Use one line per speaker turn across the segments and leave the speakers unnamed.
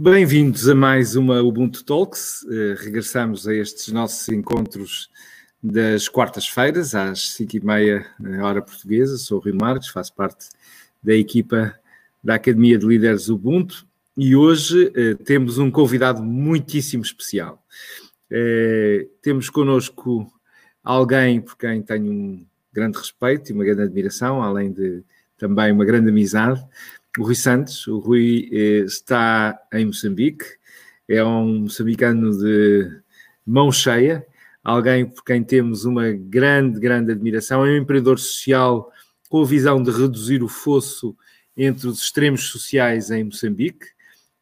Bem-vindos a mais uma Ubuntu Talks. Uh, regressamos a estes nossos encontros das quartas-feiras, às 5h30, hora portuguesa. Sou o Rui Marques, faço parte da equipa da Academia de Líderes Ubuntu e hoje uh, temos um convidado muitíssimo especial. Uh, temos connosco alguém por quem tenho um grande respeito e uma grande admiração, além de também uma grande amizade o Rui Santos. O Rui eh, está em Moçambique, é um moçambicano de mão cheia, alguém por quem temos uma grande, grande admiração. É um empreendedor social com a visão de reduzir o fosso entre os extremos sociais em Moçambique.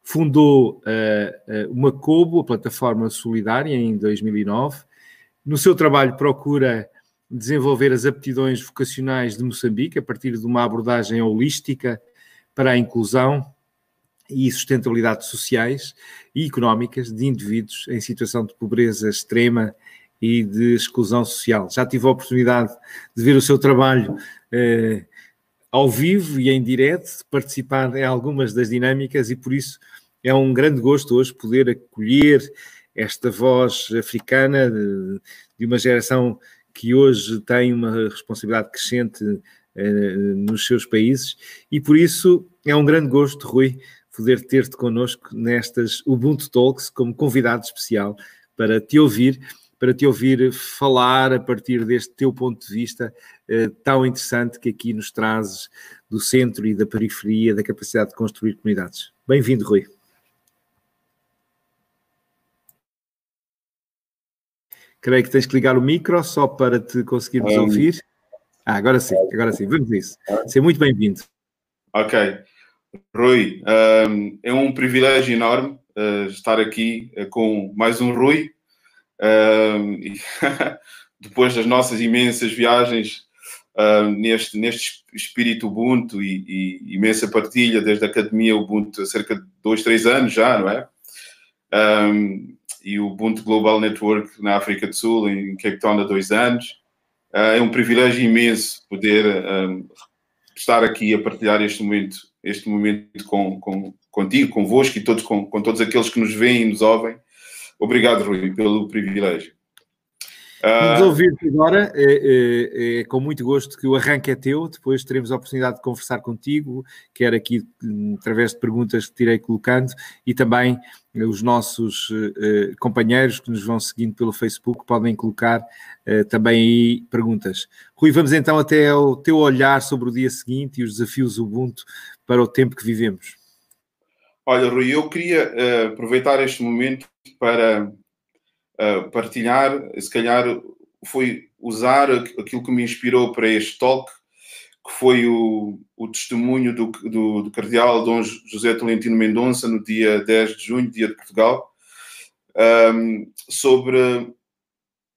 Fundou uh, uma Cobo, a plataforma solidária, em 2009. No seu trabalho procura desenvolver as aptidões vocacionais de Moçambique a partir de uma abordagem holística para a inclusão e sustentabilidade sociais e económicas de indivíduos em situação de pobreza extrema e de exclusão social. Já tive a oportunidade de ver o seu trabalho eh, ao vivo e em direto, de participar em algumas das dinâmicas e por isso é um grande gosto hoje poder acolher esta voz africana de, de uma geração que hoje tem uma responsabilidade crescente nos seus países e por isso é um grande gosto, Rui, poder ter-te connosco nestas Ubuntu Talks como convidado especial para te ouvir, para te ouvir falar a partir deste teu ponto de vista eh, tão interessante que aqui nos trazes do centro e da periferia, da capacidade de construir comunidades. Bem-vindo, Rui. Creio que tens que ligar o micro só para te conseguirmos um, ouvir. Ah, agora sim, agora sim, vamos isso. Seja muito bem-vindo.
Ok. Rui, um, é um privilégio enorme uh, estar aqui uh, com mais um Rui. Um, e depois das nossas imensas viagens uh, neste, neste espírito Ubuntu e, e, imensa partilha desde a Academia Ubuntu há cerca de dois, três anos já, não é? Um, e o Ubuntu Global Network na África do Sul, em Cape Town, há dois anos. Ah, é um privilégio imenso poder um, estar aqui a partilhar este momento, este momento com, com, contigo, convosco e todos, com, com todos aqueles que nos veem e nos ouvem. Obrigado, Rui, pelo privilégio.
Vamos ouvir-te agora, é, é, é, com muito gosto que o arranque é teu, depois teremos a oportunidade de conversar contigo, quer aqui através de perguntas que te irei colocando e também os nossos uh, companheiros que nos vão seguindo pelo Facebook podem colocar uh, também aí perguntas. Rui, vamos então até o teu olhar sobre o dia seguinte e os desafios Ubuntu para o tempo que vivemos.
Olha, Rui, eu queria uh, aproveitar este momento para partilhar, se calhar foi usar aquilo que me inspirou para este talk, que foi o, o testemunho do, do, do, cardeal Dom José Tolentino Mendonça no dia 10 de junho, dia de Portugal, um, sobre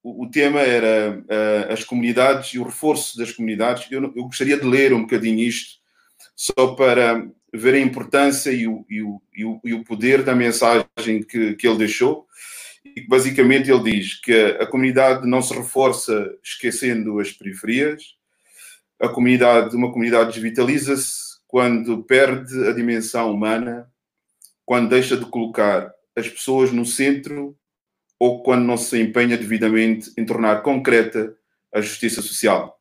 o, o, tema era uh, as comunidades e o reforço das comunidades. Eu, eu, gostaria de ler um bocadinho isto, só para ver a importância e o, e o, e o, e o poder da mensagem que, que ele deixou e basicamente ele diz que a comunidade não se reforça esquecendo as periferias, a comunidade, uma comunidade desvitaliza-se quando perde a dimensão humana, quando deixa de colocar as pessoas no centro ou quando não se empenha devidamente em tornar concreta a justiça social.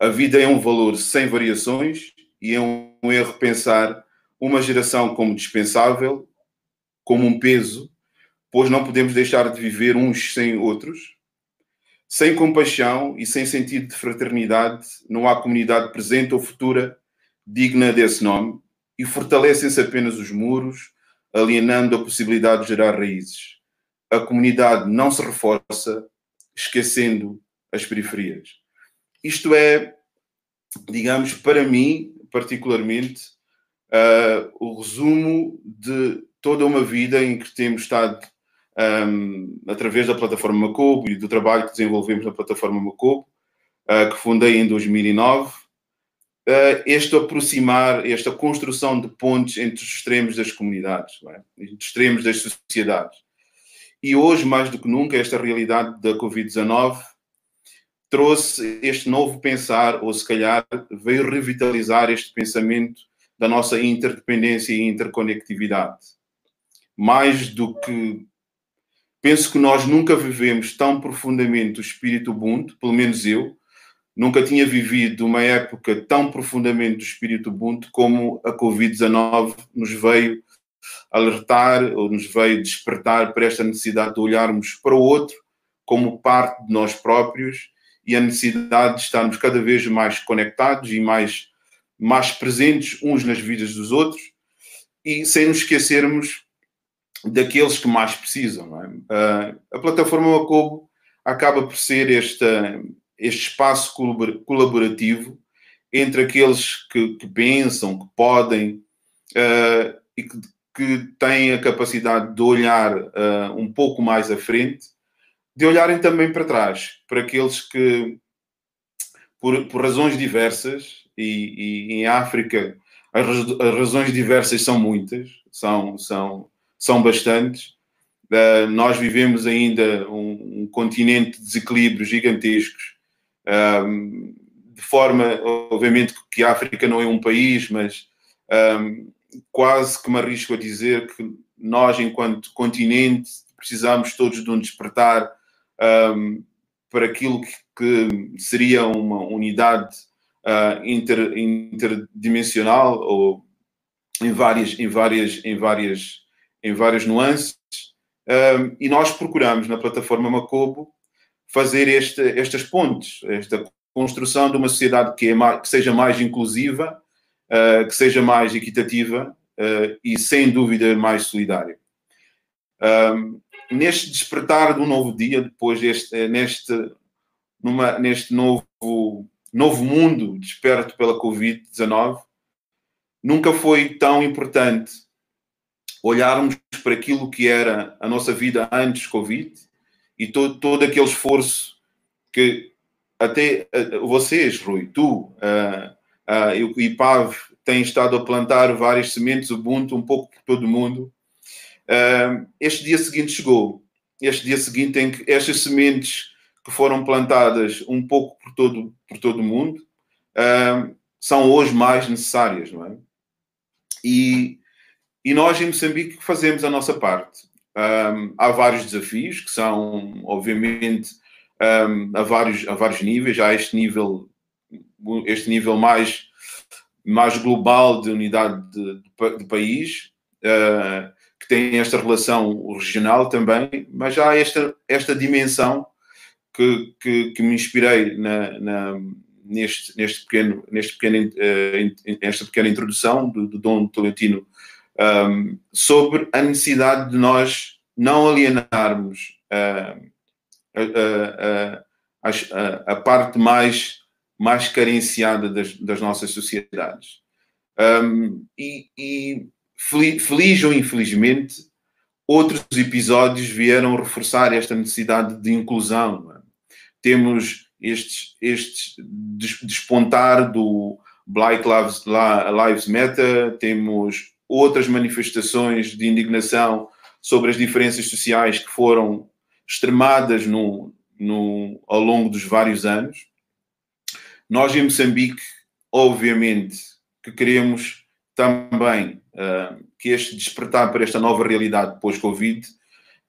A vida é um valor sem variações e é um erro pensar uma geração como dispensável, como um peso pois não podemos deixar de viver uns sem outros. Sem compaixão e sem sentido de fraternidade, não há comunidade presente ou futura digna desse nome e fortalecem-se apenas os muros, alienando a possibilidade de gerar raízes. A comunidade não se reforça, esquecendo as periferias. Isto é, digamos, para mim, particularmente, uh, o resumo de toda uma vida em que temos estado um, através da plataforma Macobo e do trabalho que desenvolvemos na plataforma Macobo, uh, que fundei em 2009. Uh, ah, este aproximar, esta construção de pontes entre os extremos das comunidades, é? entre os extremos das sociedades. E hoje, mais do que nunca, esta realidade da Covid-19 trouxe este novo pensar, ou se calhar veio revitalizar este pensamento da nossa interdependência e interconectividade. Mais do que. Penso que nós nunca vivemos tão profundamente o espírito Ubuntu, pelo menos eu, nunca tinha vivido uma época tão profundamente do espírito Ubuntu como a Covid-19 nos veio alertar ou nos veio despertar para esta necessidade de olharmos para o outro como parte de nós próprios e a necessidade de estarmos cada vez mais conectados e mais, mais presentes uns nas vidas dos outros. E sem nos esquecermos daqueles que mais precisam. É? Uh, a plataforma Macobo acaba por ser esta, este espaço colaborativo entre aqueles que, que pensam, que podem uh, e que, que, têm a capacidade de olhar uh, um pouco mais à frente, de olharem também para trás, para aqueles que, por, por razões diversas, e, e em África as, as razões diversas são muitas, são, são são bastantes. Uh, nós vivemos ainda um, um, continente de desequilíbrios gigantescos, um, de forma, obviamente, que a África não é um país, mas um, quase que me arrisco a dizer que nós, enquanto continente, precisamos todos de um despertar para aquilo que, que, seria uma unidade uh, inter, interdimensional ou em várias, em várias, em várias em várias nuances, um, e nós procuramos na plataforma Macobo fazer este, estas pontes, esta construção de uma sociedade que, é mais, que seja mais inclusiva, uh, que seja mais equitativa uh, e, sem dúvida, mais solidária. Um, neste despertar de um novo dia, depois deste, neste, numa, neste novo, novo mundo desperto pela Covid-19, nunca foi tão importante olharmos para aquilo que era a nossa vida antes Covid e todo, todo aquele esforço que até uh, vocês, Rui, tu uh, e o IPAV têm estado a plantar várias sementes Ubuntu um pouco por todo o mundo. Este dia seguinte chegou. Este dia seguinte em que estas sementes que foram plantadas um pouco por todo, por todo o mundo são hoje mais necessárias, não é? E e nós em Moçambique fazemos a nossa parte. Um, há vários desafios que são, obviamente, um, a, vários, a vários níveis. Há este nível, este nível mais, mais global de unidade de, de, de país, uh, que tem esta relação regional também, mas há esta, esta dimensão que, que, que me inspirei na, na, neste, neste pequeno, neste pequeno, uh, nesta pequena introdução do, do Dom Tolentino um, sobre a necessidade de nós não alienarmos uh, a, a, a, a, parte mais, mais carenciada das, das nossas sociedades. Um, e, e feliz ou infelizmente, outros episódios vieram reforçar esta necessidade de inclusão. É? Temos estes, estes despontar do Black Lives, Lives Matter, temos outras manifestações de indignação sobre as diferenças sociais que foram extremadas no, no, ao longo dos vários anos. Nós em Moçambique, obviamente, que queremos também uh, que este despertar para esta nova realidade pós-Covid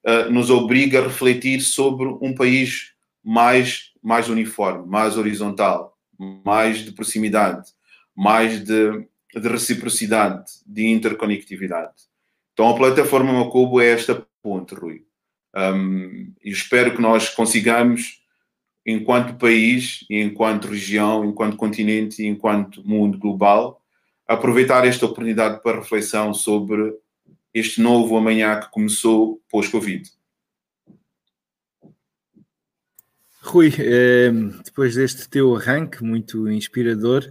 uh, nos obriga a refletir sobre um país mais, mais uniforme, mais horizontal, mais de proximidade, mais de de reciprocidade, de interconectividade. Então a plataforma Macobo é esta ponte, Rui. Um, e espero que nós consigamos, enquanto país, enquanto região, enquanto continente e enquanto mundo global, aproveitar esta oportunidade para reflexão sobre este novo amanhã que começou pós-Covid.
Rui, eh, depois deste teu arranque muito inspirador,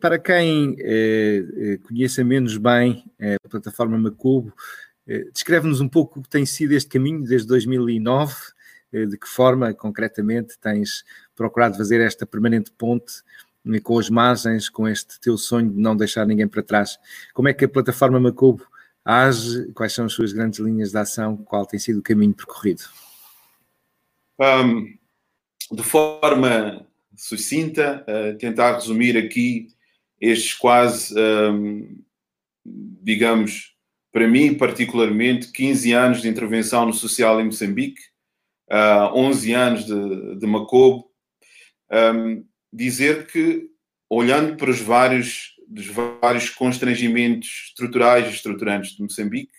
para quem eh, eh, conheça menos bem a plataforma Macubo, descreve-nos um pouco o que tem sido este caminho desde 2009, de que forma concretamente tens procurado fazer esta permanente ponte com as margens, com este teu sonho de não deixar ninguém para trás. Como é que a plataforma Macubo age? Quais são as suas grandes linhas de ação? Qual tem sido o caminho percorrido?
Um, de forma sucinta, uh, tentar resumir aqui estes quase, um, digamos, para mim particularmente, 15 anos de intervenção no social em Moçambique, uh, 11 anos de, de Macobo, um, dizer que, olhando para os vários, dos vários constrangimentos estruturais e estruturantes de Moçambique,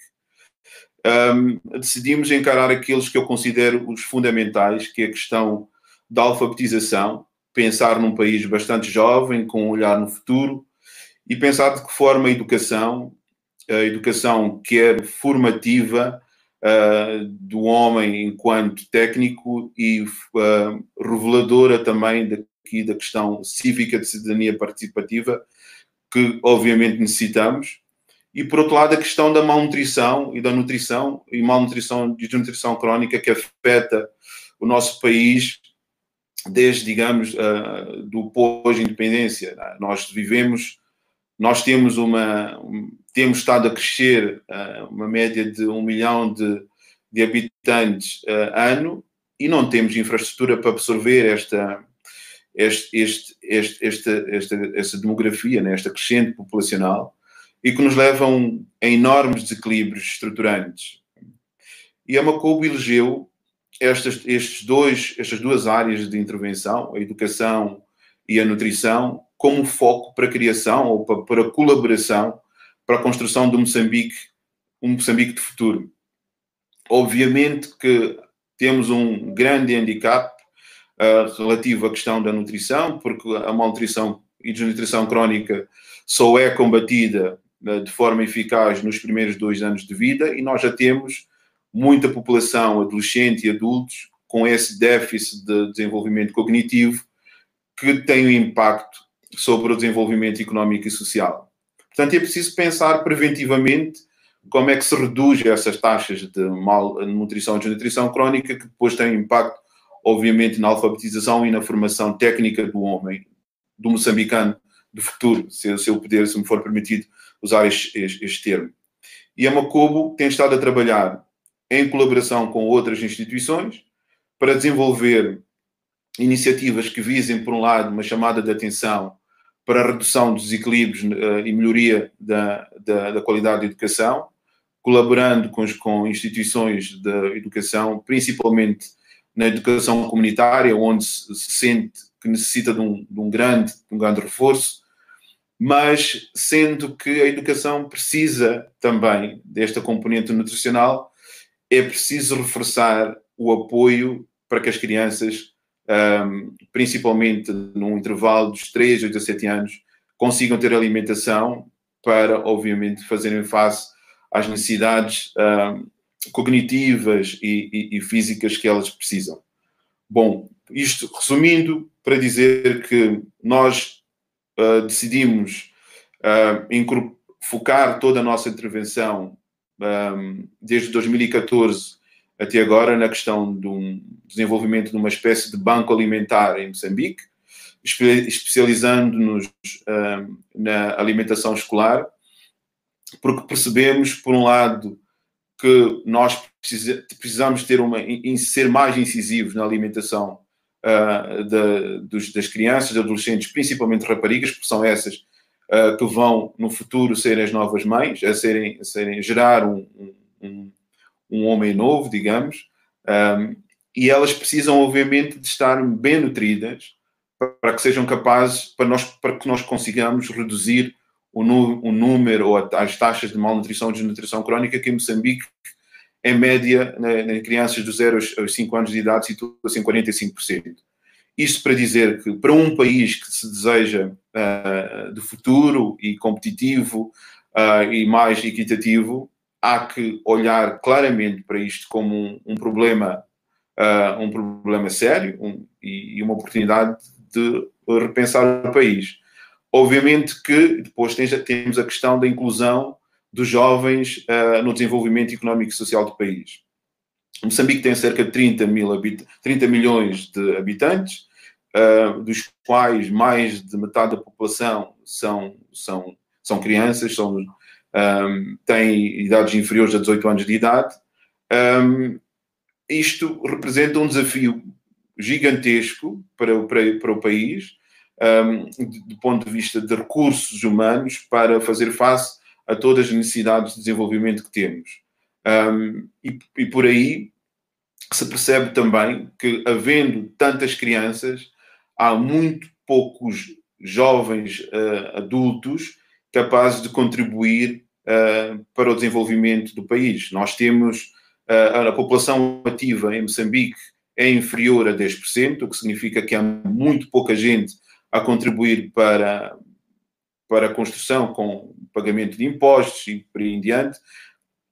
um, decidimos encarar aqueles que eu considero os fundamentais, que é a questão da alfabetização, pensar num país bastante jovem, com um olhar no futuro, e pensar de que forma a educação, a educação quer formativa uh, do homem enquanto técnico e uh, reveladora também daqui da questão cívica de cidadania participativa, que obviamente necessitamos, e por outro lado a questão da malnutrição e da nutrição e malnutrição e desnutrição crónica que afeta o nosso país desde, digamos, uh, do pós-independência. Nós vivemos, nós temos uma, um, temos estado a crescer uh, uma média de um milhão de, de habitantes uh, ano e não temos infraestrutura para absorver esta, este, este, este, esta, esta, esta demografia, né, esta crescente populacional e que nos levam a enormes desequilíbrios estruturantes. E a Macobo elegeu estas, estes dois, estas duas áreas de intervenção, a educação e a nutrição, como foco para a criação ou para, para a colaboração para a construção do Moçambique, um Moçambique de futuro. Obviamente que temos um grande handicap uh, relativo à questão da nutrição, porque a malnutrição e desnutrição crónica só é combatida uh, de forma eficaz nos primeiros dois anos de vida e nós já temos muita população adolescente e adultos com esse déficit de desenvolvimento cognitivo que tem um impacto sobre o desenvolvimento económico e social. Portanto, é preciso pensar preventivamente como é que se reduz essas taxas de malnutrição e desnutrição crónica que depois têm impacto, obviamente, na alfabetização e na formação técnica do homem, do moçambicano do futuro, se, se eu puder, se me for permitido usar este, este, este termo. E a Macobo tem estado a trabalhar em colaboração com outras instituições, para desenvolver iniciativas que visem, por um lado, uma chamada de atenção para a redução dos desequilíbrios uh, e melhoria da, da, da, qualidade da educação, colaborando com, com instituições de educação, principalmente na educação comunitária, onde se sente que necessita de um, de um, grande, de um grande reforço, mas sendo que a educação precisa também desta componente nutricional é preciso reforçar o apoio para que as crianças, um, principalmente num intervalo dos 3 a 17 anos, consigam ter alimentação para, obviamente, fazerem face às necessidades um, cognitivas e, e, e, físicas que elas precisam. Bom, isto resumindo, para dizer que nós uh, decidimos uh, focar toda a nossa intervenção um, desde 2014 até agora na questão do desenvolvimento de uma espécie de banco alimentar em Moçambique, especializando-nos um, na alimentação escolar, porque percebemos, por um lado, que nós precisamos ter uma, ser mais incisivos na alimentação uh, dos, das crianças, adolescentes, principalmente raparigas, porque são essas uh, que vão no futuro serem as novas mães, a serem, a serem gerar um, um, um homem novo, digamos, um, e elas precisam, obviamente, de estar bem nutridas para que sejam capazes, para, nós, para que nós consigamos reduzir o, o número ou as taxas de malnutrição e desnutrição crónica que em Moçambique, em média, em crianças dos 0 aos 5 anos de idade, situa-se em 45%. Isto para dizer que, para um país que se deseja uh, de futuro e competitivo uh, e mais equitativo, há que olhar claramente para isto como um, um problema, uh, um problema sério um, e, e, uma oportunidade de repensar o país. Obviamente que depois temos a questão da inclusão dos jovens no desenvolvimento económico e social do país. Moçambique tem cerca de 30, mil 30 milhões de habitantes, uh, dos quais mais de metade da população são, são, são crianças, são, um, têm idades inferiores a 18 anos de idade. Um, isto representa um desafio gigantesco para, para, para o país, um, do ponto de vista de recursos humanos para fazer face a todas as necessidades de desenvolvimento que temos. Um, e, e por aí se percebe também que, havendo tantas crianças, há muito poucos jovens uh, adultos capazes de contribuir uh, para o desenvolvimento do país. Nós temos uh, a população ativa em Moçambique é inferior a 10%, o que significa que há muito pouca gente a contribuir para, para a construção com pagamento de impostos e por aí em diante.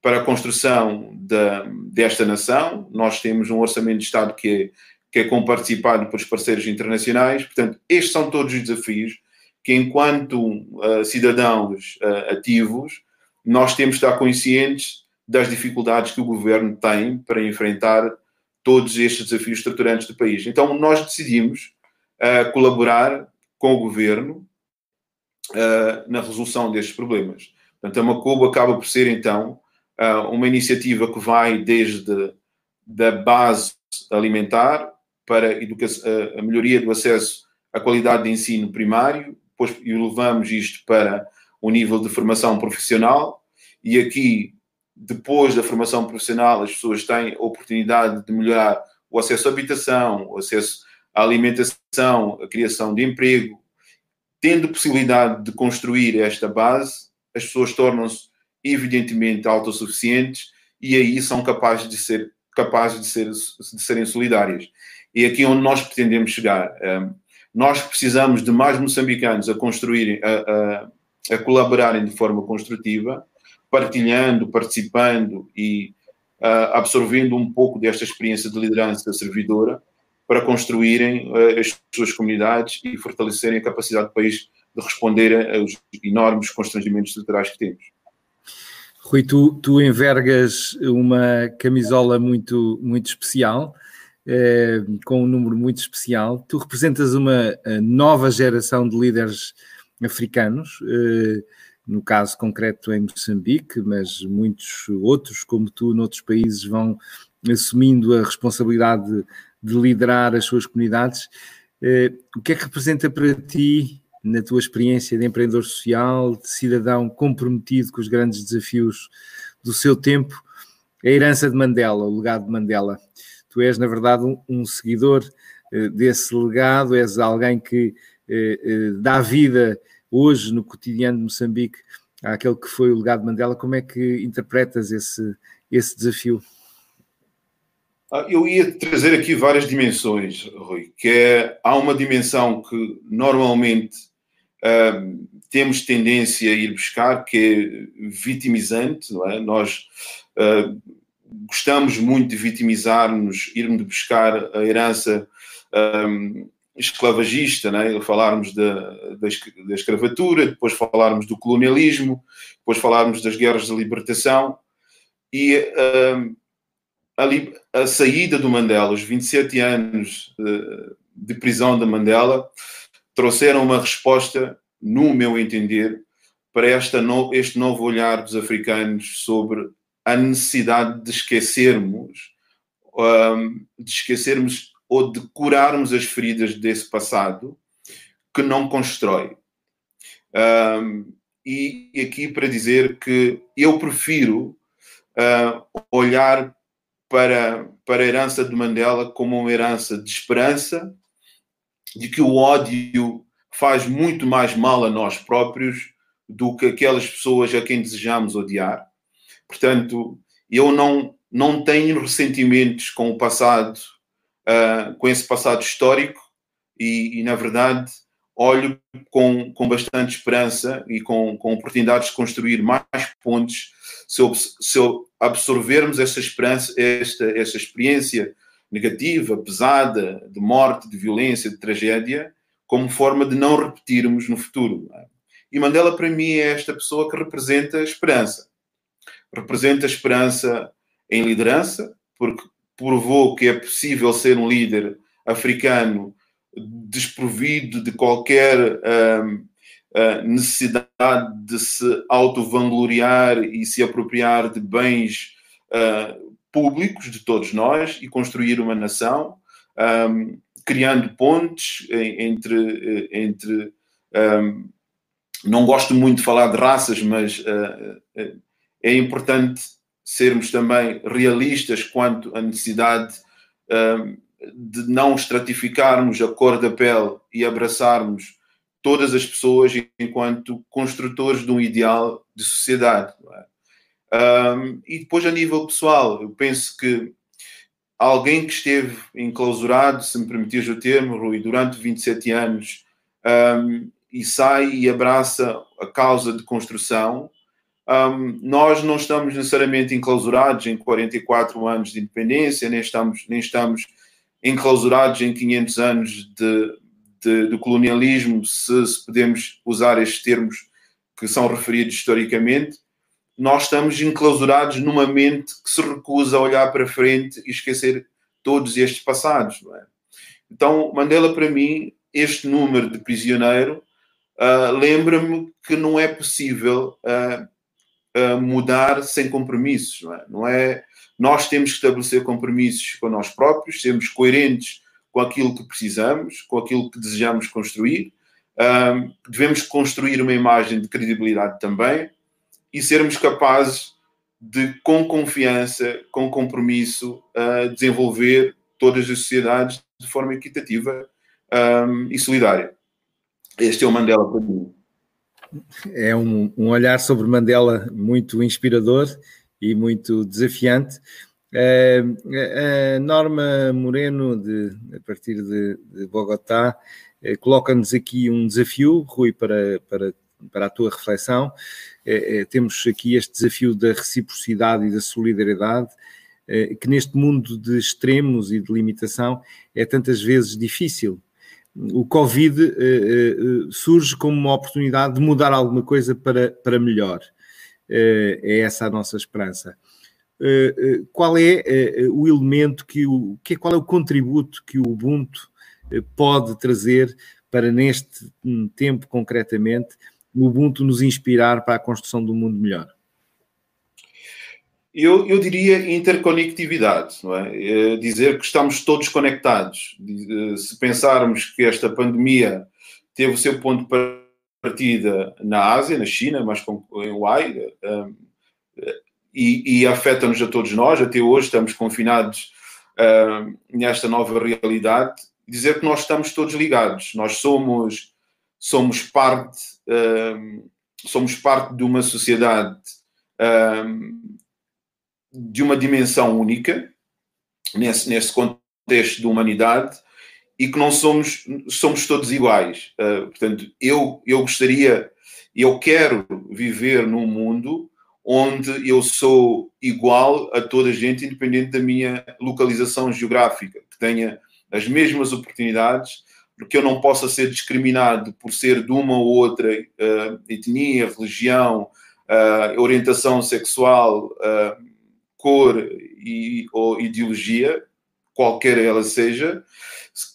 Para a construção da, desta nação, nós temos um orçamento de Estado que é, que é comparticipado pelos parceiros internacionais. Portanto, estes são todos os desafios que, enquanto uh, cidadãos uh, ativos, nós temos de estar conscientes das dificuldades que o governo tem para enfrentar todos estes desafios estruturantes do país. Então, nós decidimos uh, colaborar com o governo na resolução destes problemas. Portanto, a Macobo acaba por ser, então, uma iniciativa que vai desde da base alimentar para a, melhoria do acesso à qualidade de ensino primário, depois levamos isto para o nível de formação profissional, e aqui, depois da formação profissional, as pessoas têm a oportunidade de melhorar o acesso à habitação, o acesso à alimentação, a criação de emprego, tendo possibilidade de construir esta base, as pessoas tornam-se evidentemente autossuficientes e aí são capazes de ser capazes de, ser, de serem solidárias. E aqui é onde nós pretendemos chegar. Nós precisamos de mais moçambicanos a construírem, a, a, a, colaborarem de forma construtiva, partilhando, participando e uh, absorvendo um pouco desta experiência de liderança servidora, para construírem uh, as suas comunidades e fortalecerem a capacidade do país de responder aos enormes constrangimentos estruturais que temos.
Rui, tu, tu envergas uma camisola muito, muito especial, eh, com um número muito especial. Tu representas uma nova geração de líderes africanos, eh, no caso concreto em Moçambique, mas muitos outros, como tu, noutros países, vão assumindo a responsabilidade de liderar as suas comunidades. Eh, o que é que representa para ti, na tua experiência de empreendedor social, de cidadão comprometido com os grandes desafios do seu tempo, a herança de Mandela, o legado de Mandela? Tu és, na verdade, um, seguidor eh, desse legado, és alguém que eh, dá vida hoje no cotidiano de Moçambique àquele que foi o legado de Mandela. Como é que interpretas esse, esse desafio?
Ah, eu ia trazer aqui várias dimensões, Rui, que é, há uma dimensão que normalmente temos tendência a ir buscar, que é vitimizante, não é? Nós uh, gostamos muito de vitimizar-nos, irmos buscar a herança um, esclavagista, né? falarmos da, da, da, escravatura, depois falarmos do colonialismo, depois falarmos das guerras de libertação e um, a, a, saída do Mandela, os 27 anos de, de prisão de Mandela, trouxeram uma resposta, no meu entender, para esta no, este novo olhar dos africanos sobre a necessidade de esquecermos, um, de esquecermos ou de curarmos as feridas desse passado que não constrói. Um, e aqui para dizer que eu prefiro uh, olhar para, para a herança de Mandela como uma herança de esperança, de que o ódio faz muito mais mal a nós próprios do que aquelas pessoas a quem desejamos odiar. Portanto, eu não, não tenho ressentimentos com o passado, uh, com esse passado histórico, e, e, na verdade olho com, com bastante esperança e com, com oportunidades de construir mais pontos se, se absorvermos esta esperança, esta, esta experiência negativa, pesada, de morte, de violência, de tragédia, como forma de não repetirmos no futuro. E Mandela, para mim, é esta pessoa que representa a esperança. Representa a esperança em liderança, porque provou que é possível ser um líder africano desprovido de qualquer um, necessidade de se auto-vangloriar e se apropriar de bens uh, públicos de todos nós e construir uma nação um, criando pontes entre, entre um, não gosto muito de falar de raças, mas uh, é importante sermos também realistas quanto à necessidade de não estratificarmos a cor da pele e abraçarmos todas as pessoas enquanto construtores de um ideal de sociedade. É? Um, e depois, a nível pessoal, eu penso que alguém que esteve enclausurado, se me permitires o termo, Rui, durante 27 anos um, e sai e abraça a causa de construção, um, nós não estamos necessariamente enclausurados em 44 anos de independência, nem estamos, nem estamos enclausurados em 500 anos de, de, de colonialismo, se, se, podemos usar estes termos que são referidos historicamente. Nós estamos enclausurados numa mente que se recusa a olhar para frente e esquecer todos estes passados. É? Então, Mandela, para mim, este número de prisioneiro uh, lembra-me que não é possível uh, uh, mudar sem compromissos. Não é? não é? Nós temos que estabelecer compromissos com nós próprios, sermos coerentes com aquilo que precisamos, com aquilo que desejamos construir. devemos construir uma imagem de credibilidade também e sermos capazes de, com confiança, com compromisso, uh, desenvolver todas as sociedades de forma equitativa um, e solidária. Este é o Mandela para mim.
É um, um, olhar sobre Mandela muito inspirador e muito desafiante. Uh, a Norma Moreno, de, a partir de, de Bogotá, uh, coloca-nos aqui um desafio, Rui, para, para, para a tua reflexão. Uh, temos aqui este desafio da reciprocidade e da solidariedade, que neste mundo de extremos e de limitação é tantas vezes difícil o Covid surge como uma oportunidade de mudar alguma coisa para, para melhor. É essa a nossa esperança. qual é o elemento que o que qual é o contributo que o Ubuntu pode trazer para neste tempo concretamente o Ubuntu nos inspirar para a construção de um mundo melhor?
Eu, eu diria interconectividade, não é? é? Dizer que estamos todos conectados. Eh, se pensarmos que esta pandemia teve o seu ponto de partida na Ásia, na China, mas com, em Wuhan, um, eh, e, e afeta-nos a todos nós, até hoje estamos confinados um, nesta nova realidade, dizer que nós estamos todos ligados, nós somos, somos parte, um, somos parte de uma sociedade um, de uma dimensão única, nesse, nesse contexto de humanidade, e que não somos, somos todos iguais. Uh, portanto, eu, eu gostaria, eu quero viver num mundo onde eu sou igual a toda a gente, independente da minha localização geográfica, que tenha as mesmas oportunidades, porque eu não possa ser discriminado por ser de uma ou outra uh, etnia, religião, uh, orientação sexual, cor e, ou ideologia, qualquer ela seja,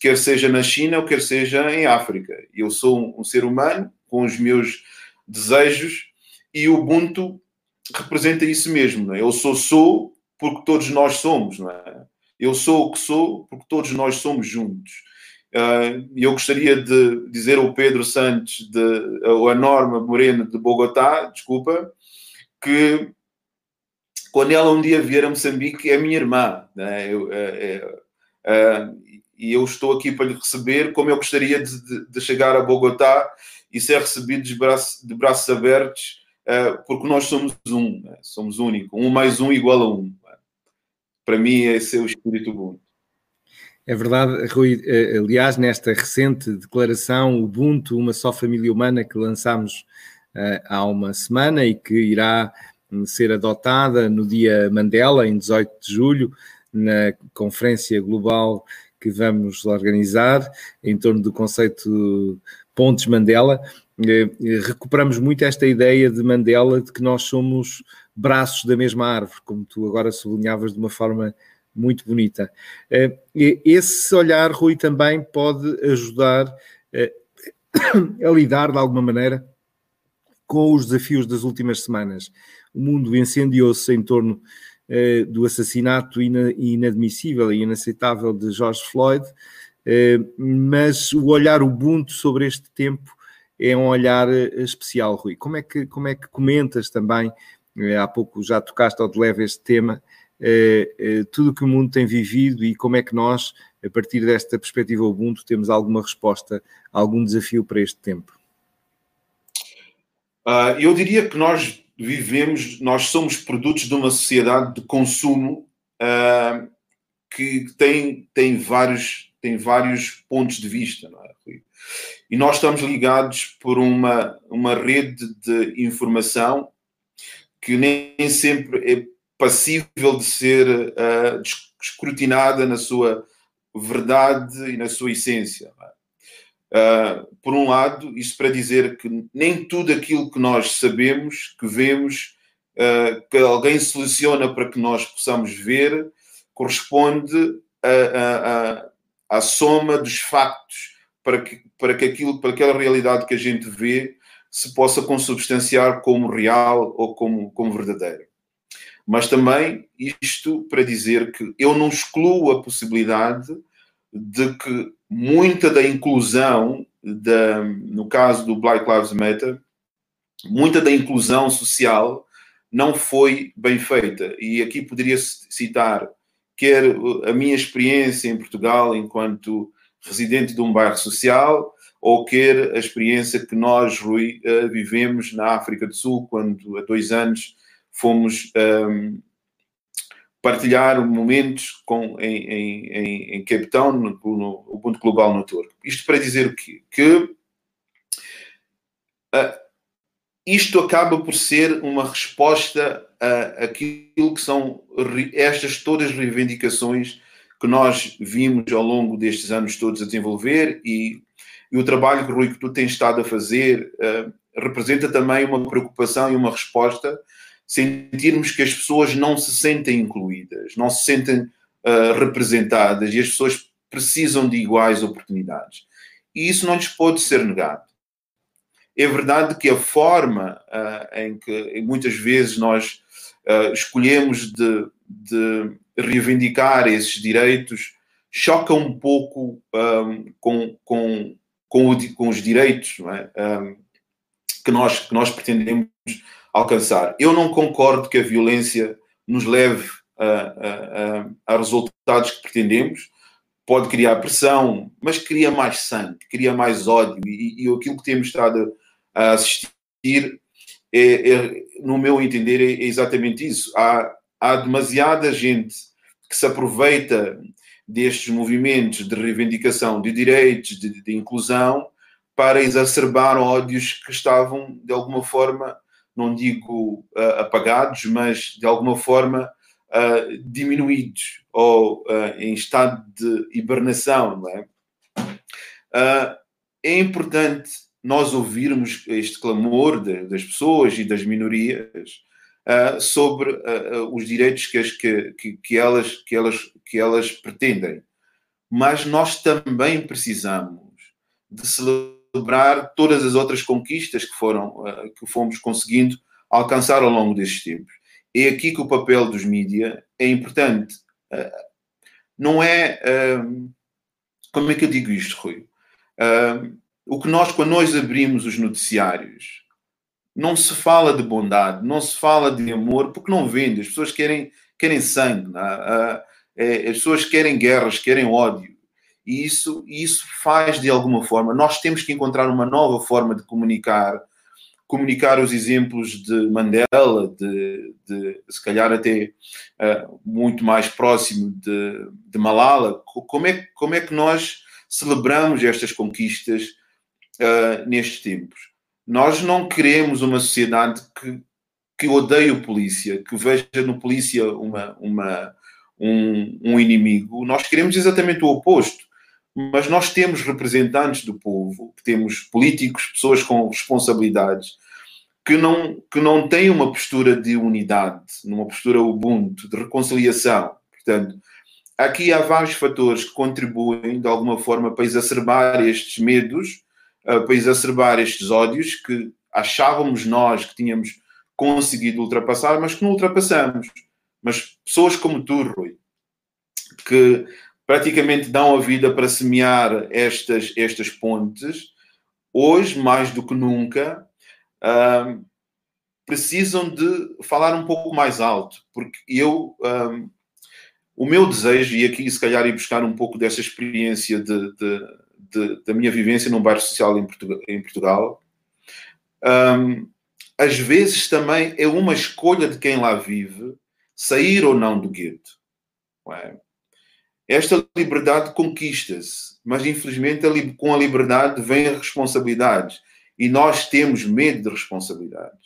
quer seja na China ou quer seja em África. Eu sou um, um ser humano com os meus desejos e o Ubuntu representa isso mesmo. É? Eu sou sou porque todos nós somos. Não é? Eu sou o que sou porque todos nós somos juntos. Uh, eu gostaria de dizer ao Pedro Santos, de, ou a Norma Moreno de Bogotá, desculpa, que quando ela um dia vier a Moçambique, é minha irmã. Né? Eu, é, é, é, e eu estou aqui para lhe receber como eu gostaria de, de, de chegar a Bogotá e ser recebido de, de braços abertos, é, porque nós somos um, né? somos único. Um mais um igual a um. Né? Para mim, esse é o espírito bom.
É verdade, Rui. Eh, aliás, nesta recente declaração Ubuntu, uma só família humana que lançámos uh, há uma semana e que irá ser adotada no dia Mandela, em 18 de julho, na conferência global que vamos organizar em torno do conceito Pontes Mandela. Eh, recuperamos muito esta ideia de Mandela de que nós somos braços da mesma árvore, como tu agora sublinhavas de uma forma muito bonita. Eh, esse olhar, Rui, também pode ajudar eh, a lidar de alguma maneira com os desafios das últimas semanas o mundo incendiou-se em torno eh, do assassinato inadmissível e inaceitável de George Floyd. mas o olhar Ubuntu sobre este tempo é um olhar especial, Rui. Como é que, como é que comentas também, há pouco já tocaste ao de leve este tema, tudo o que o mundo tem vivido e como é que nós, a partir desta perspectiva Ubuntu, temos alguma resposta, algum desafio para este tempo?
Uh, eu diria que nós vivemos, nós somos produtos de uma sociedade de consumo uh, que tem, tem, vários, tem vários pontos de vista, não é? E nós estamos ligados por uma, uma rede de informação que nem sempre é passível de ser uh, escrutinada na sua verdade e na sua essência. Uh, por um lado, isto para dizer que nem tudo aquilo que nós sabemos, que vemos, uh, que alguém seleciona para que nós possamos ver, corresponde à soma dos factos para que, para que aquilo, para aquela realidade que a gente vê se possa consubstanciar como real ou como, como verdadeira. Mas também isto para dizer que eu não excluo a possibilidade de que muita da inclusão, da, no caso do Black Lives Matter, muita da inclusão social não foi bem feita. E aqui poderia citar quer a minha experiência em Portugal enquanto residente de um bairro social, ou quer a experiência que nós, Rui, eh, vivemos na África do Sul, quando há dois anos fomos um, partilhar momentos com, em, em, em Cape Town, no, no Global no Tour. Isto para dizer que, que uh, isto acaba por ser uma resposta a aquilo que são estas todas reivindicações que nós vimos ao longo destes anos todos a desenvolver e, e o trabalho que, Rui, que tu tens estado a fazer uh, representa também uma preocupação e uma resposta sentirmos que as pessoas não se sentem incluídas, não se sentem uh, representadas e as pessoas precisam de iguais oportunidades. E isso não lhes pode ser negado. É verdade que a forma uh, em que muitas vezes nós uh, escolhemos de, de, reivindicar esses direitos choca um pouco um, com, com, com, o, com, os direitos é? um, que, nós, que nós pretendemos alcançar. Eu não concordo que a violência nos leve a, a, a, resultados que pretendemos. Pode criar pressão, mas cria mais sangue, cria mais ódio. E, e aquilo que temos estado a assistir, é, é, no meu entender, é exatamente isso. Há, há demasiada gente que se aproveita destes movimentos de reivindicação de direitos, de, de inclusão, para exacerbar ódios que estavam, de alguma forma, não digo uh, apagados, mas de alguma forma uh, diminuídos ou uh, em estado de hibernação. É? é importante nós ouvirmos este clamor de, das pessoas e das minorias sobre os direitos que, as, que, que, que, elas, que, elas, que elas pretendem. Mas nós também precisamos de celebrar celebrar todas as outras conquistas que foram uh, que fomos conseguindo alcançar ao longo destes tempos. É aqui que o papel dos mídia é importante. Uh, não é uh, como é que eu digo isto, Rui? o que nós, quando nós abrimos os noticiários, não se fala de bondade, não se fala de amor, porque não vende. As pessoas querem, querem sangue, é? as pessoas querem guerras, querem ódio. E isso, isso faz de alguma forma. Nós temos que encontrar uma nova forma de comunicar, comunicar os exemplos de Mandela, de, de se calhar até uh, muito mais próximo de, de Malala. Como é, como é que nós celebramos estas conquistas uh, nestes tempos? Nós não queremos uma sociedade que, que odeie o polícia, que veja no polícia uma, uma, um, um inimigo. Nós queremos exatamente o oposto mas nós temos representantes do povo, temos políticos, pessoas com responsabilidades, que não, que não têm uma postura de unidade, numa postura ubuntu, de reconciliação. Portanto, aqui há vários fatores que contribuem, de alguma forma, para exacerbar estes medos, eh, para exacerbar estes ódios que achávamos nós que tínhamos conseguido ultrapassar, mas que não ultrapassamos. Mas pessoas como tu, Rui, que praticamente dão a vida para semear estas, estas pontes, hoje, mais do que nunca, precisam de falar um pouco mais alto, porque eu. Um, o meu desejo, e aqui se calhar ir buscar um pouco dessa experiência de, de, de, da minha vivência num bairro social em Portugal, em Portugal um, às vezes também é uma escolha de quem lá vive sair ou não do gueto. É? Esta liberdade conquista-se, mas infelizmente com a liberdade vem a responsabilidade e nós temos medo de responsabilidades.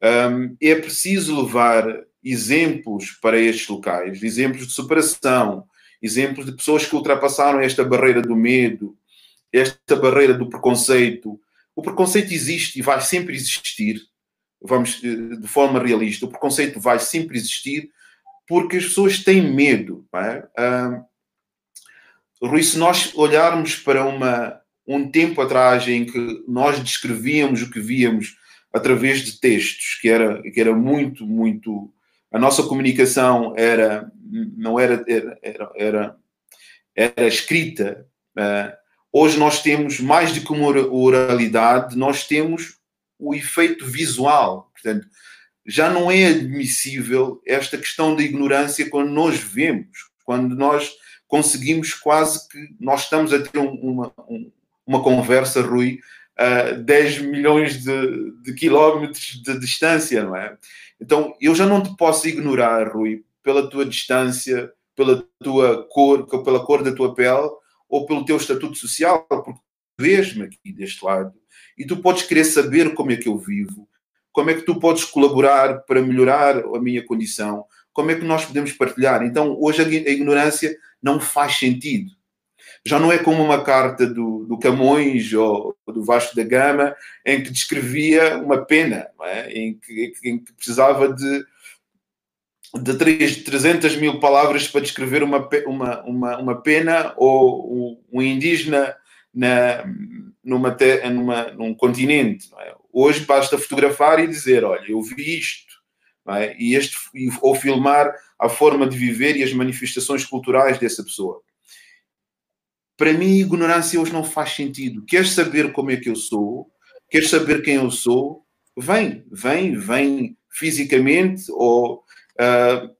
Um, é preciso levar exemplos para estes locais, exemplos de superação, exemplos de pessoas que ultrapassaram esta barreira do medo, esta barreira do preconceito. O preconceito existe e vai sempre existir, vamos eh, de forma realista, o preconceito vai sempre existir porque as pessoas têm medo. É? Uh, Rui, se nós olharmos para uma, um tempo atrás em que nós descrevíamos o que víamos através de textos, que era, que era muito, muito a nossa comunicação era não era era, era, era escrita. Uh, hoje nós temos mais do que uma oralidade, nós temos o efeito visual. Portanto, já não é admissível esta questão da ignorância quando nós vemos, quando nós conseguimos quase que nós estamos a ter uma, uma conversa, Rui, a 10 milhões de, de quilómetros de distância, não é? Então, eu já não te posso ignorar, Rui, pela tua distância, pela tua cor, pela cor da tua pele ou pelo teu estatuto social, porque vês-me aqui deste lado e tu podes querer saber como é que eu vivo, como é que tu podes colaborar para melhorar a minha condição, como é que nós podemos partilhar. Então, hoje a ignorância não faz sentido. Já não é como uma carta do, do Camões ou do Vasco da Gama, em que descrevia uma pena, é? em, que, em, que, precisava de, de 300 mil palavras para descrever uma, uma, uma, uma pena ou um indígena na, numa, numa, num continente. É? Hoje basta fotografar e dizer: Olha, eu vi isto. É? E este, ou filmar a forma de viver e as manifestações culturais dessa pessoa para mim, ignorância hoje não faz sentido. Queres saber como é que eu sou? Queres saber quem eu sou? Vem, vem, vem fisicamente ou uh,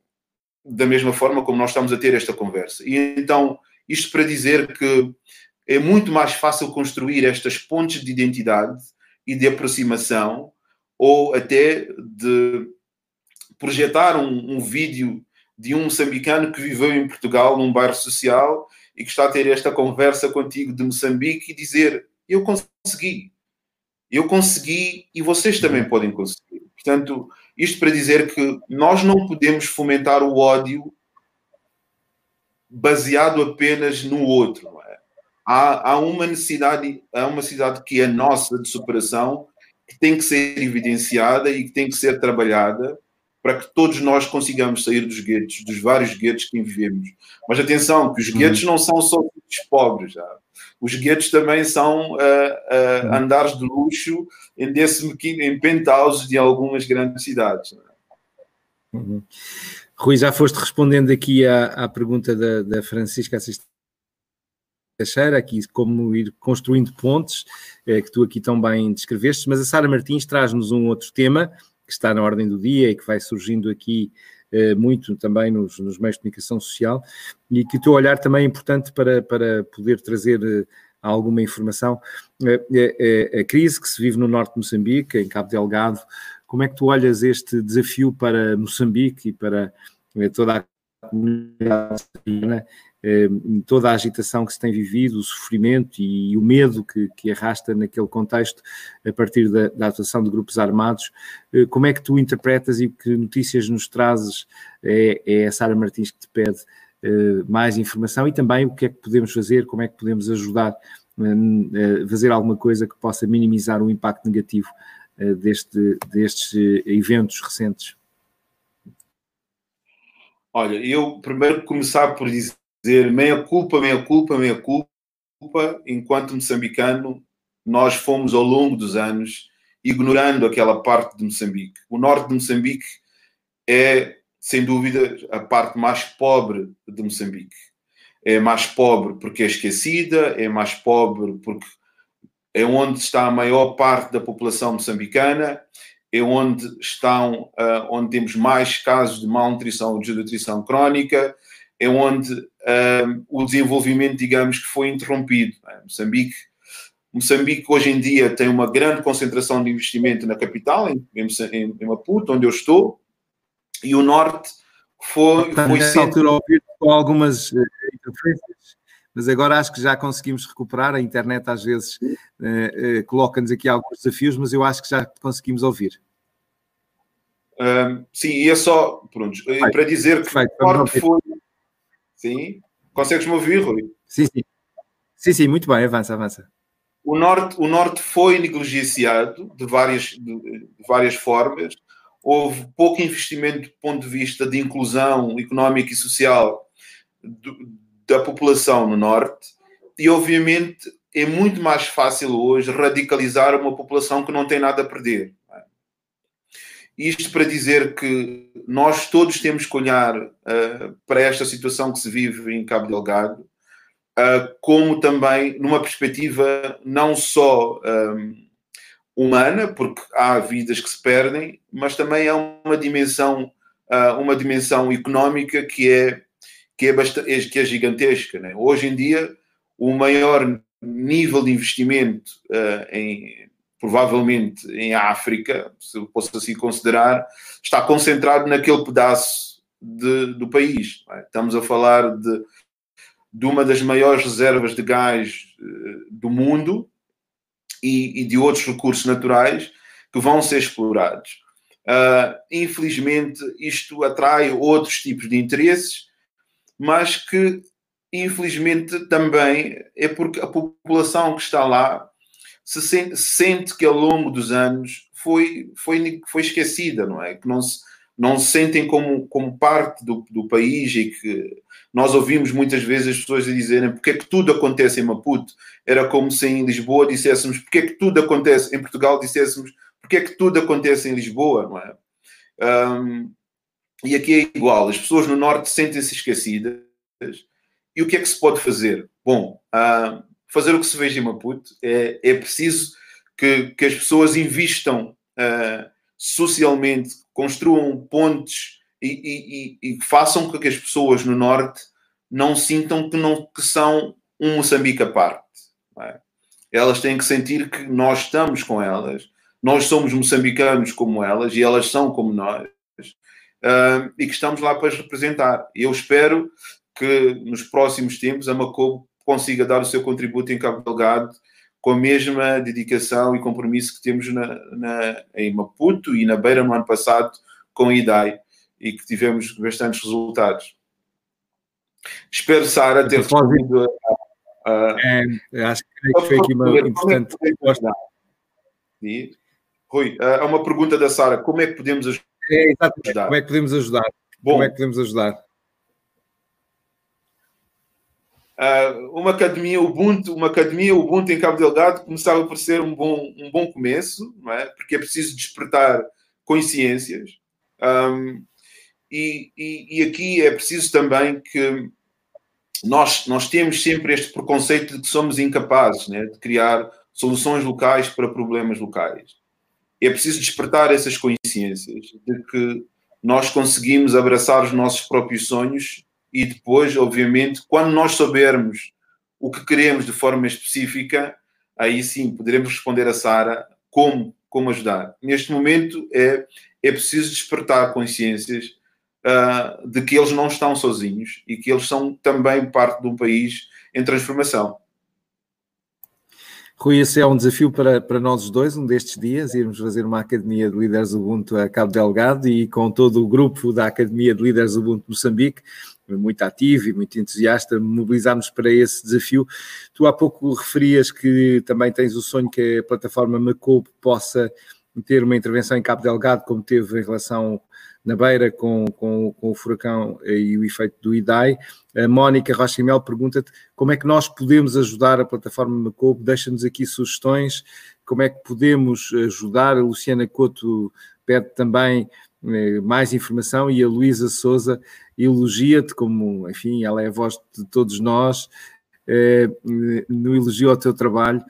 da mesma forma como nós estamos a ter esta conversa. E então, isto para dizer que é muito mais fácil construir estas pontes de identidade e de aproximação ou até de projetar um, um vídeo de um moçambicano que viveu em Portugal num bairro social e que está a ter esta conversa contigo de Moçambique e dizer: Eu consegui, eu consegui e vocês também uhum. podem conseguir. Portanto, isto para dizer que nós não podemos fomentar o ódio baseado apenas no outro. Há, há uma necessidade, há uma necessidade que é nossa de superação que tem que ser evidenciada e que tem que ser trabalhada para que todos nós consigamos sair dos guetos, dos vários guetos que vivemos. Mas atenção, que os guetos uhum. não são só os pobres, já. Os guetos também são uh, uh, uhum. andares de luxo em, desse, em penthouses de algumas grandes cidades.
É? Uhum. Rui, já foste respondendo aqui à, à pergunta da, da Francisca Assistente Teixeira, aqui como ir construindo pontes, é, que tu aqui tão bem descreveste, mas a Sara Martins traz-nos um outro tema, que está na ordem do dia e que vai surgindo aqui eh, muito também nos, nos, meios de comunicação social e que o teu olhar também é importante para, para poder trazer eh, alguma informação. Eh, a crise que se vive no norte de Moçambique, em Cabo Delgado, como é que tu olhas este desafio para Moçambique e para toda a comunidade eh, toda a agitação que se tem vivido, o sofrimento e, o medo que, que arrasta naquele contexto a partir da, da, atuação de grupos armados. Eh, como é que tu interpretas e que notícias nos trazes? É, é a Sara Martins que te pede eh, mais informação e também o que é que podemos fazer, como é que podemos ajudar a fazer alguma coisa que possa minimizar o impacto negativo deste, destes eventos recentes.
Olha, eu primeiro começar por dizer dizer meia culpa, meia culpa, meia culpa, enquanto moçambicano, nós fomos ao longo dos anos ignorando aquela parte de Moçambique. O norte de Moçambique é, sem dúvida, a parte mais pobre de Moçambique. é mais pobre porque é esquecida, é mais pobre porque é onde está a maior parte da população moçambicana, é onde estão, uh, onde temos mais casos de malnutrição ou desnutrição crónica, é onde uh, o desenvolvimento, digamos, que foi interrompido. É? Moçambique, Moçambique hoje em dia tem uma grande concentração de investimento na capital, em, em, em Maputo, onde eu estou, e o norte foi,
Portanto, foi sempre... altura com algumas uh, interferências, mas agora acho que já conseguimos recuperar. A internet às vezes uh, uh, coloca-nos aqui alguns desafios, mas eu acho que já conseguimos ouvir.
Um, sim, e é só pronto, para dizer que Perfeito, o norte foi. Sim, consegues-me ouvir, Rui?
Sim, sim. Sim, sim, muito bem, avança, avança.
O norte, o norte foi negligenciado de várias, de, várias formas houve pouco investimento do ponto de vista de inclusão económica e social do, da população no Norte, e obviamente é muito mais fácil hoje radicalizar uma população que não tem nada a perder. Isto para dizer que nós todos temos que olhar uh, para esta situação que se vive em Cabo Delgado, uh, como também numa perspectiva não só um, humana, porque há vidas que se perdem, mas também há uma dimensão, uh, uma dimensão económica que é, que é, bastante, que é gigantesca. Né? Hoje em dia, o maior nível de investimento em, provavelmente em África, se eu posso assim considerar, está concentrado naquele pedaço de, do país. É? Estamos a falar de, de uma das maiores reservas de gás uh, do mundo, e, e de outros recursos naturais que vão ser explorados. Uh, infelizmente, isto atrai outros tipos de interesses, mas que, infelizmente, também é porque a população que está lá se sente, sente que ao longo dos anos foi, foi, foi esquecida, não é? Que não se, não se sentem como, como parte do, do país e que nós ouvimos muitas vezes as pessoas dizerem porque é que tudo acontece em Maputo. Era como se em Lisboa disséssemos porque é que tudo acontece, em Portugal disséssemos porque é que tudo acontece em Lisboa, não é? Um, e aqui é igual, as pessoas no Norte sentem-se esquecidas. E o que é que se pode fazer? Bom, uh, fazer o que se veja em Maputo é, é preciso que, que as pessoas invistam uh, socialmente, construam pontes e, e, e, façam com que as pessoas no Norte não sintam que, não, que são um Moçambique à parte. É? Elas têm que sentir que nós estamos com elas, nós somos moçambicanos como elas e elas são como nós, uh, e que estamos lá para as representar. Eu espero que nos próximos tempos a Macobo consiga dar o seu contributo em Cabo Delgado com a mesma dedicação e compromisso que temos na, na, em Maputo e na Beira no ano passado com a IDAI e que tivemos bastantes resultados. Espero, Sara, ter respondido
a, a, é, Acho que foi aqui uma importante resposta.
Rui, há uma pergunta da Sara: como é que podemos ajudar?
É, exatamente. Como é que podemos ajudar? Bom, como é que podemos ajudar?
Uh, uma academia Ubuntu, uma academia Ubuntu em Cabo Delgado começava por ser um bom, um bom começo, não é? Porque é preciso despertar consciências. Um, e, e, e, aqui é preciso também que nós, nós temos sempre este preconceito de que somos incapazes né, de criar soluções locais para problemas locais. É preciso despertar essas consciências de que nós conseguimos abraçar os nossos próprios sonhos e depois, obviamente, quando nós soubermos o que queremos de forma específica, aí sim poderemos responder a Sara como, como ajudar. Neste momento é, é preciso despertar consciências uh, de que eles não estão sozinhos e que eles são também parte de um país em transformação.
Rui, esse é um desafio para, para nós dois, um destes dias, irmos fazer uma Academia de Líderes Ubuntu a Cabo Delgado e com todo o grupo da Academia de Líderes Ubuntu Moçambique, muito ativo e muito entusiasta, mobilizarmos para esse desafio. Tu há pouco referias que também tens o sonho que a plataforma Macopo possa ter uma intervenção em Cabo Delgado, como teve em relação na beira com, com, com o furacão e o efeito do IDAI. A Mónica Rochimel pergunta-te como é que nós podemos ajudar a plataforma Macobo, deixa-nos aqui sugestões, como é que podemos ajudar. A Luciana Couto pede também mais informação e a Luísa Souza elogia-te como, enfim, ela é a voz de todos nós, no elogio ao teu trabalho.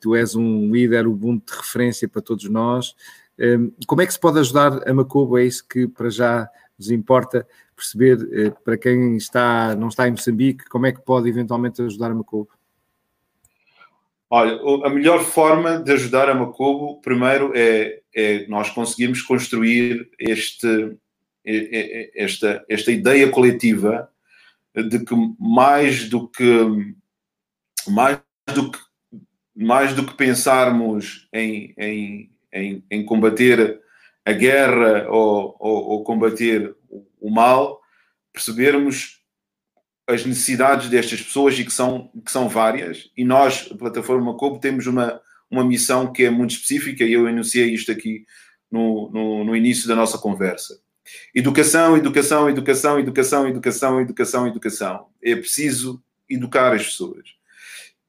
Tu és um líder Ubuntu de referência para todos nós. Como é que se pode ajudar a Macobo? É isso que para já nos importa perceber, para quem está, não está em Moçambique, como é que pode eventualmente ajudar a Macobo?
Olha, a melhor forma de ajudar a Macobo, primeiro, é, é nós conseguirmos construir este, esta, esta ideia coletiva de que mais do que mais do que mais do que pensarmos em, em, em, em combater a guerra ou, ou, ou combater o mal, percebermos as necessidades destas pessoas e que são, que são várias. E nós, a plataforma Cobo, temos uma, uma missão que é muito específica e eu enunciei isto aqui no, no, no início da nossa conversa. Educação, educação, educação, educação, educação, educação, educação. É preciso educar as pessoas.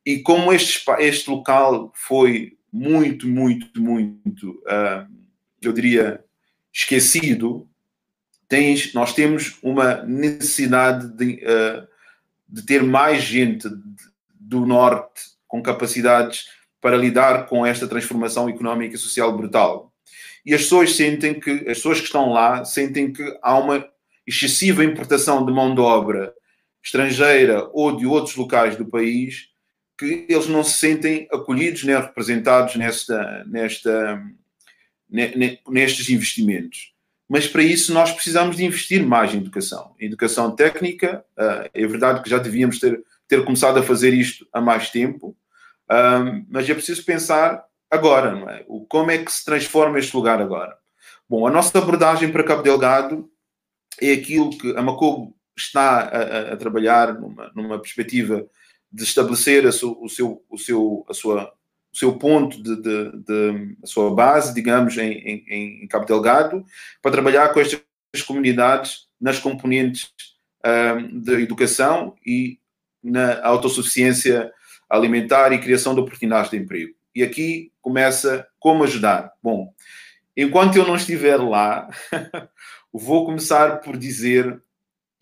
E como este, este local foi muito, muito, muito, uh, eu diria, esquecido, tens, nós temos uma necessidade de, uh, de ter mais gente do Norte com capacidades para lidar com esta transformação económica e social brutal. E as pessoas sentem que, as pessoas que estão lá, sentem que há uma excessiva importação de mão de obra estrangeira ou de outros locais do país que eles não se sentem acolhidos nem representados nesta, nesta, nestes investimentos. Mas para isso nós precisamos de investir mais em educação. Educação técnica, uh, é verdade que já devíamos ter, ter começado a fazer isto há mais tempo, uh, mas é preciso pensar agora, não é? O, como é que se transforma este lugar agora? Bom, a nossa abordagem para Cabo Delgado é aquilo que a Macobo está a, a trabalhar numa, numa, perspectiva de estabelecer a, su, o seu, o seu, a sua o seu ponto de, de, de a sua base, digamos, em, em, em, Cabo Delgado, para trabalhar com estas comunidades nas componentes um, de educação e na autossuficiência alimentar e criação de oportunidades de emprego. E aqui começa como ajudar. Bom, enquanto eu não estiver lá, vou começar por dizer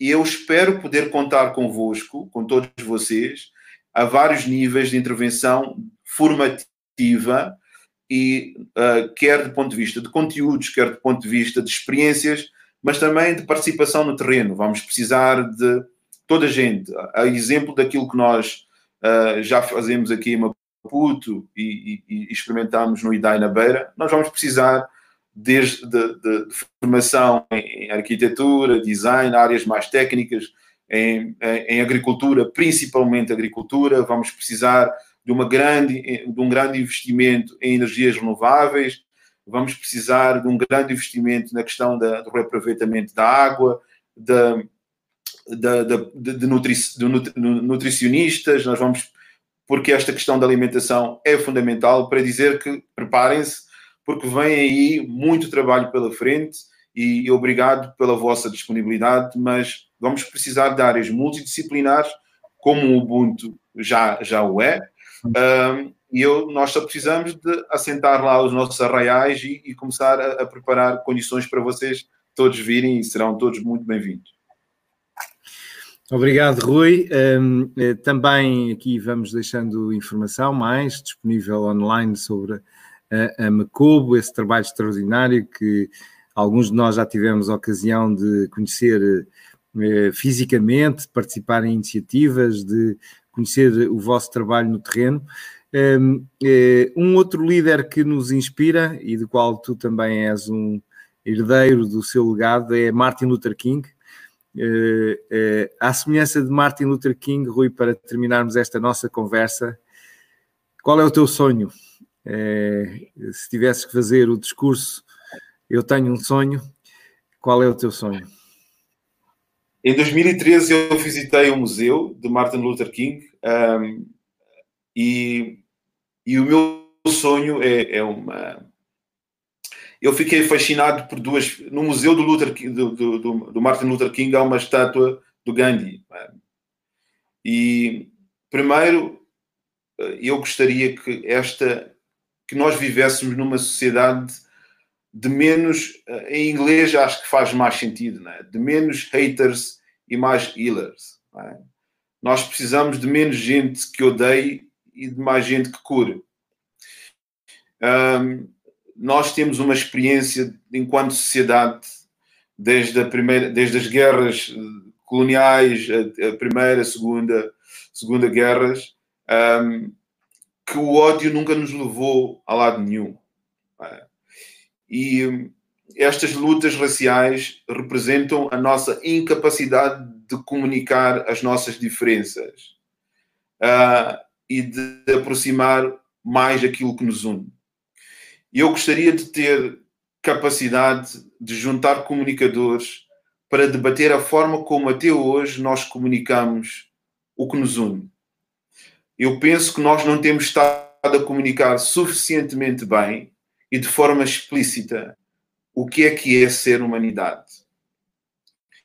e eu espero poder contar convosco, com todos vocês, a vários níveis de intervenção formativa e uh, quer do ponto de vista de conteúdos, quer do ponto de vista de experiências, mas também de participação no terreno. Vamos precisar de toda a gente. A exemplo daquilo que nós uh, já fazemos aqui em Maputo e, e, e experimentamos no IDAI na Beira, nós vamos precisar desde de, de, de formação em, em arquitetura, design, áreas mais técnicas, em, em, agricultura, principalmente agricultura, vamos precisar de, uma grande, de um grande investimento em energias renováveis, vamos precisar de um grande investimento na questão da, do reaproveitamento da água, da, da, da de, nutri, de nutricionistas, nós vamos, porque esta questão da alimentação é fundamental para dizer que preparem-se, porque vem aí muito trabalho pela frente e obrigado pela vossa disponibilidade, mas vamos precisar de áreas multidisciplinares, como o Ubuntu já, já o é, um, e eu, nós só precisamos de assentar lá os nossos arraiais e, e começar a, a, preparar condições para vocês todos virem e serão todos muito bem-vindos.
Obrigado, Rui. Um, eh, também aqui vamos deixando informação mais disponível online sobre a, a Macobo, esse trabalho extraordinário que alguns de nós já tivemos a ocasião de conhecer eh, fisicamente, participar em iniciativas, de conhecer o vosso trabalho no terreno. Eh, um outro líder que nos inspira e do qual tu também és um herdeiro do seu legado é Martin Luther King. Eh, à semelhança de Martin Luther King, Rui, para terminarmos esta nossa conversa, qual é o teu sonho? se tivesses que fazer o discurso Eu tenho um sonho, qual é o teu sonho?
Em 2013 eu visitei o museu de Martin Luther King um, e, e o meu sonho é, é, uma. Eu fiquei fascinado por duas. No museu do, Luther, do, do, do Martin Luther King há uma estátua do Gandhi. E primeiro eu gostaria que esta que nós vivêssemos numa sociedade de menos, eh, em inglês acho que faz mais sentido, né? de menos haters e mais healers. É? Nós precisamos de menos gente que odeie e de mais gente que cure. Um, nós temos uma experiência enquanto sociedade desde a primeira, desde as guerras coloniais, a, a primeira, a segunda, segunda guerras, um, que o ódio nunca nos levou a lado nenhum. E estas lutas raciais representam a nossa incapacidade de comunicar as nossas diferenças uh, e de aproximar mais aquilo que nos une. Eu gostaria de ter capacidade de juntar comunicadores para debater a forma como até hoje nós comunicamos o que nos une. Eu penso que nós não temos estado a comunicar suficientemente bem e de forma explícita o que é que é ser humanidade.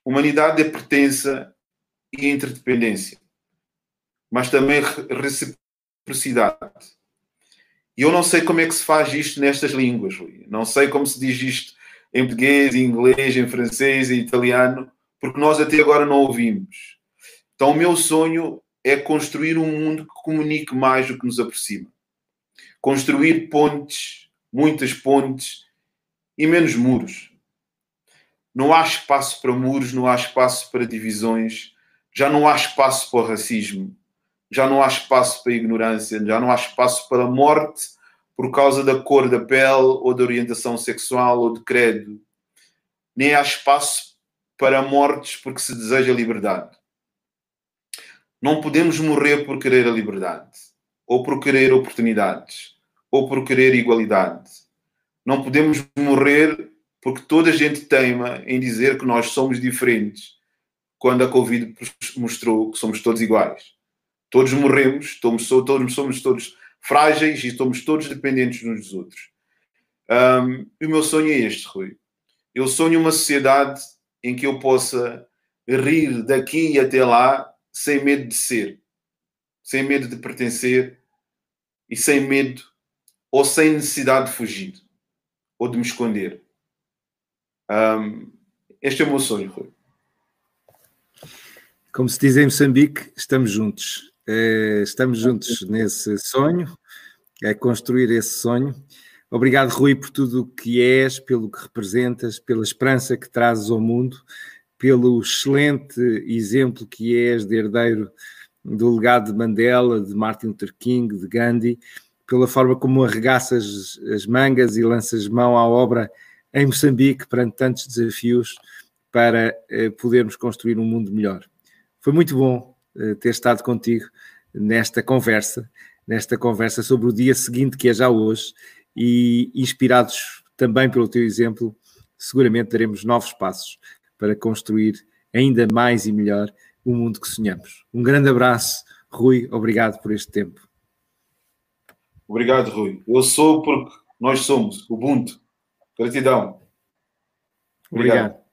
Humanidade é pertença e interdependência, mas também reciprocidade. E eu não sei como é que se faz isto nestas línguas, Rui. Não sei como se diz isto em português, em inglês, em francês, em italiano, porque nós até agora não ouvimos. Então, o meu sonho é construir um mundo que comunique mais do que nos aproxima. Construir pontes, muitas pontes e menos muros. Não há espaço para muros, não há espaço para divisões, já não há espaço para racismo, já não há espaço para ignorância, já não há espaço para morte por causa da cor da pele ou da orientação sexual ou de credo. Nem há espaço para mortes porque se deseja liberdade. Não podemos morrer por querer a liberdade, ou por querer oportunidades, ou por querer igualdade. Não podemos morrer porque toda a gente teima em dizer que nós somos diferentes, quando a Covid mostrou que somos todos iguais. Todos morremos, todos, todos somos todos frágeis e somos todos dependentes uns dos outros. Um, e o meu sonho é este, Rui. Eu sonho uma sociedade em que eu possa rir daqui até lá sem medo de ser, sem medo de pertencer e sem medo ou sem necessidade de fugir ou de me esconder. Um, este é o meu sonho, Rui.
Como se diz em Moçambique, estamos juntos. Eh, estamos juntos nesse sonho, é construir esse sonho. Obrigado, Rui, por tudo o que és, pelo que representas, pela esperança que trazes ao mundo, pelo excelente exemplo que és de herdeiro do legado de Mandela, de Martin Luther King, de Gandhi, pela forma como arregaças as mangas e lanças mão à obra em Moçambique perante tantos desafios para eh, podermos construir um mundo melhor. Foi muito bom eh, ter estado contigo nesta conversa, nesta conversa sobre o dia seguinte, que é já hoje, e inspirados também pelo teu exemplo, seguramente daremos novos passos para construir ainda mais e melhor o mundo que sonhamos. Um grande abraço, Rui, obrigado por este tempo.
Obrigado, Rui. Eu sou porque nós somos, Ubuntu. Gratidão.
Obrigado. obrigado.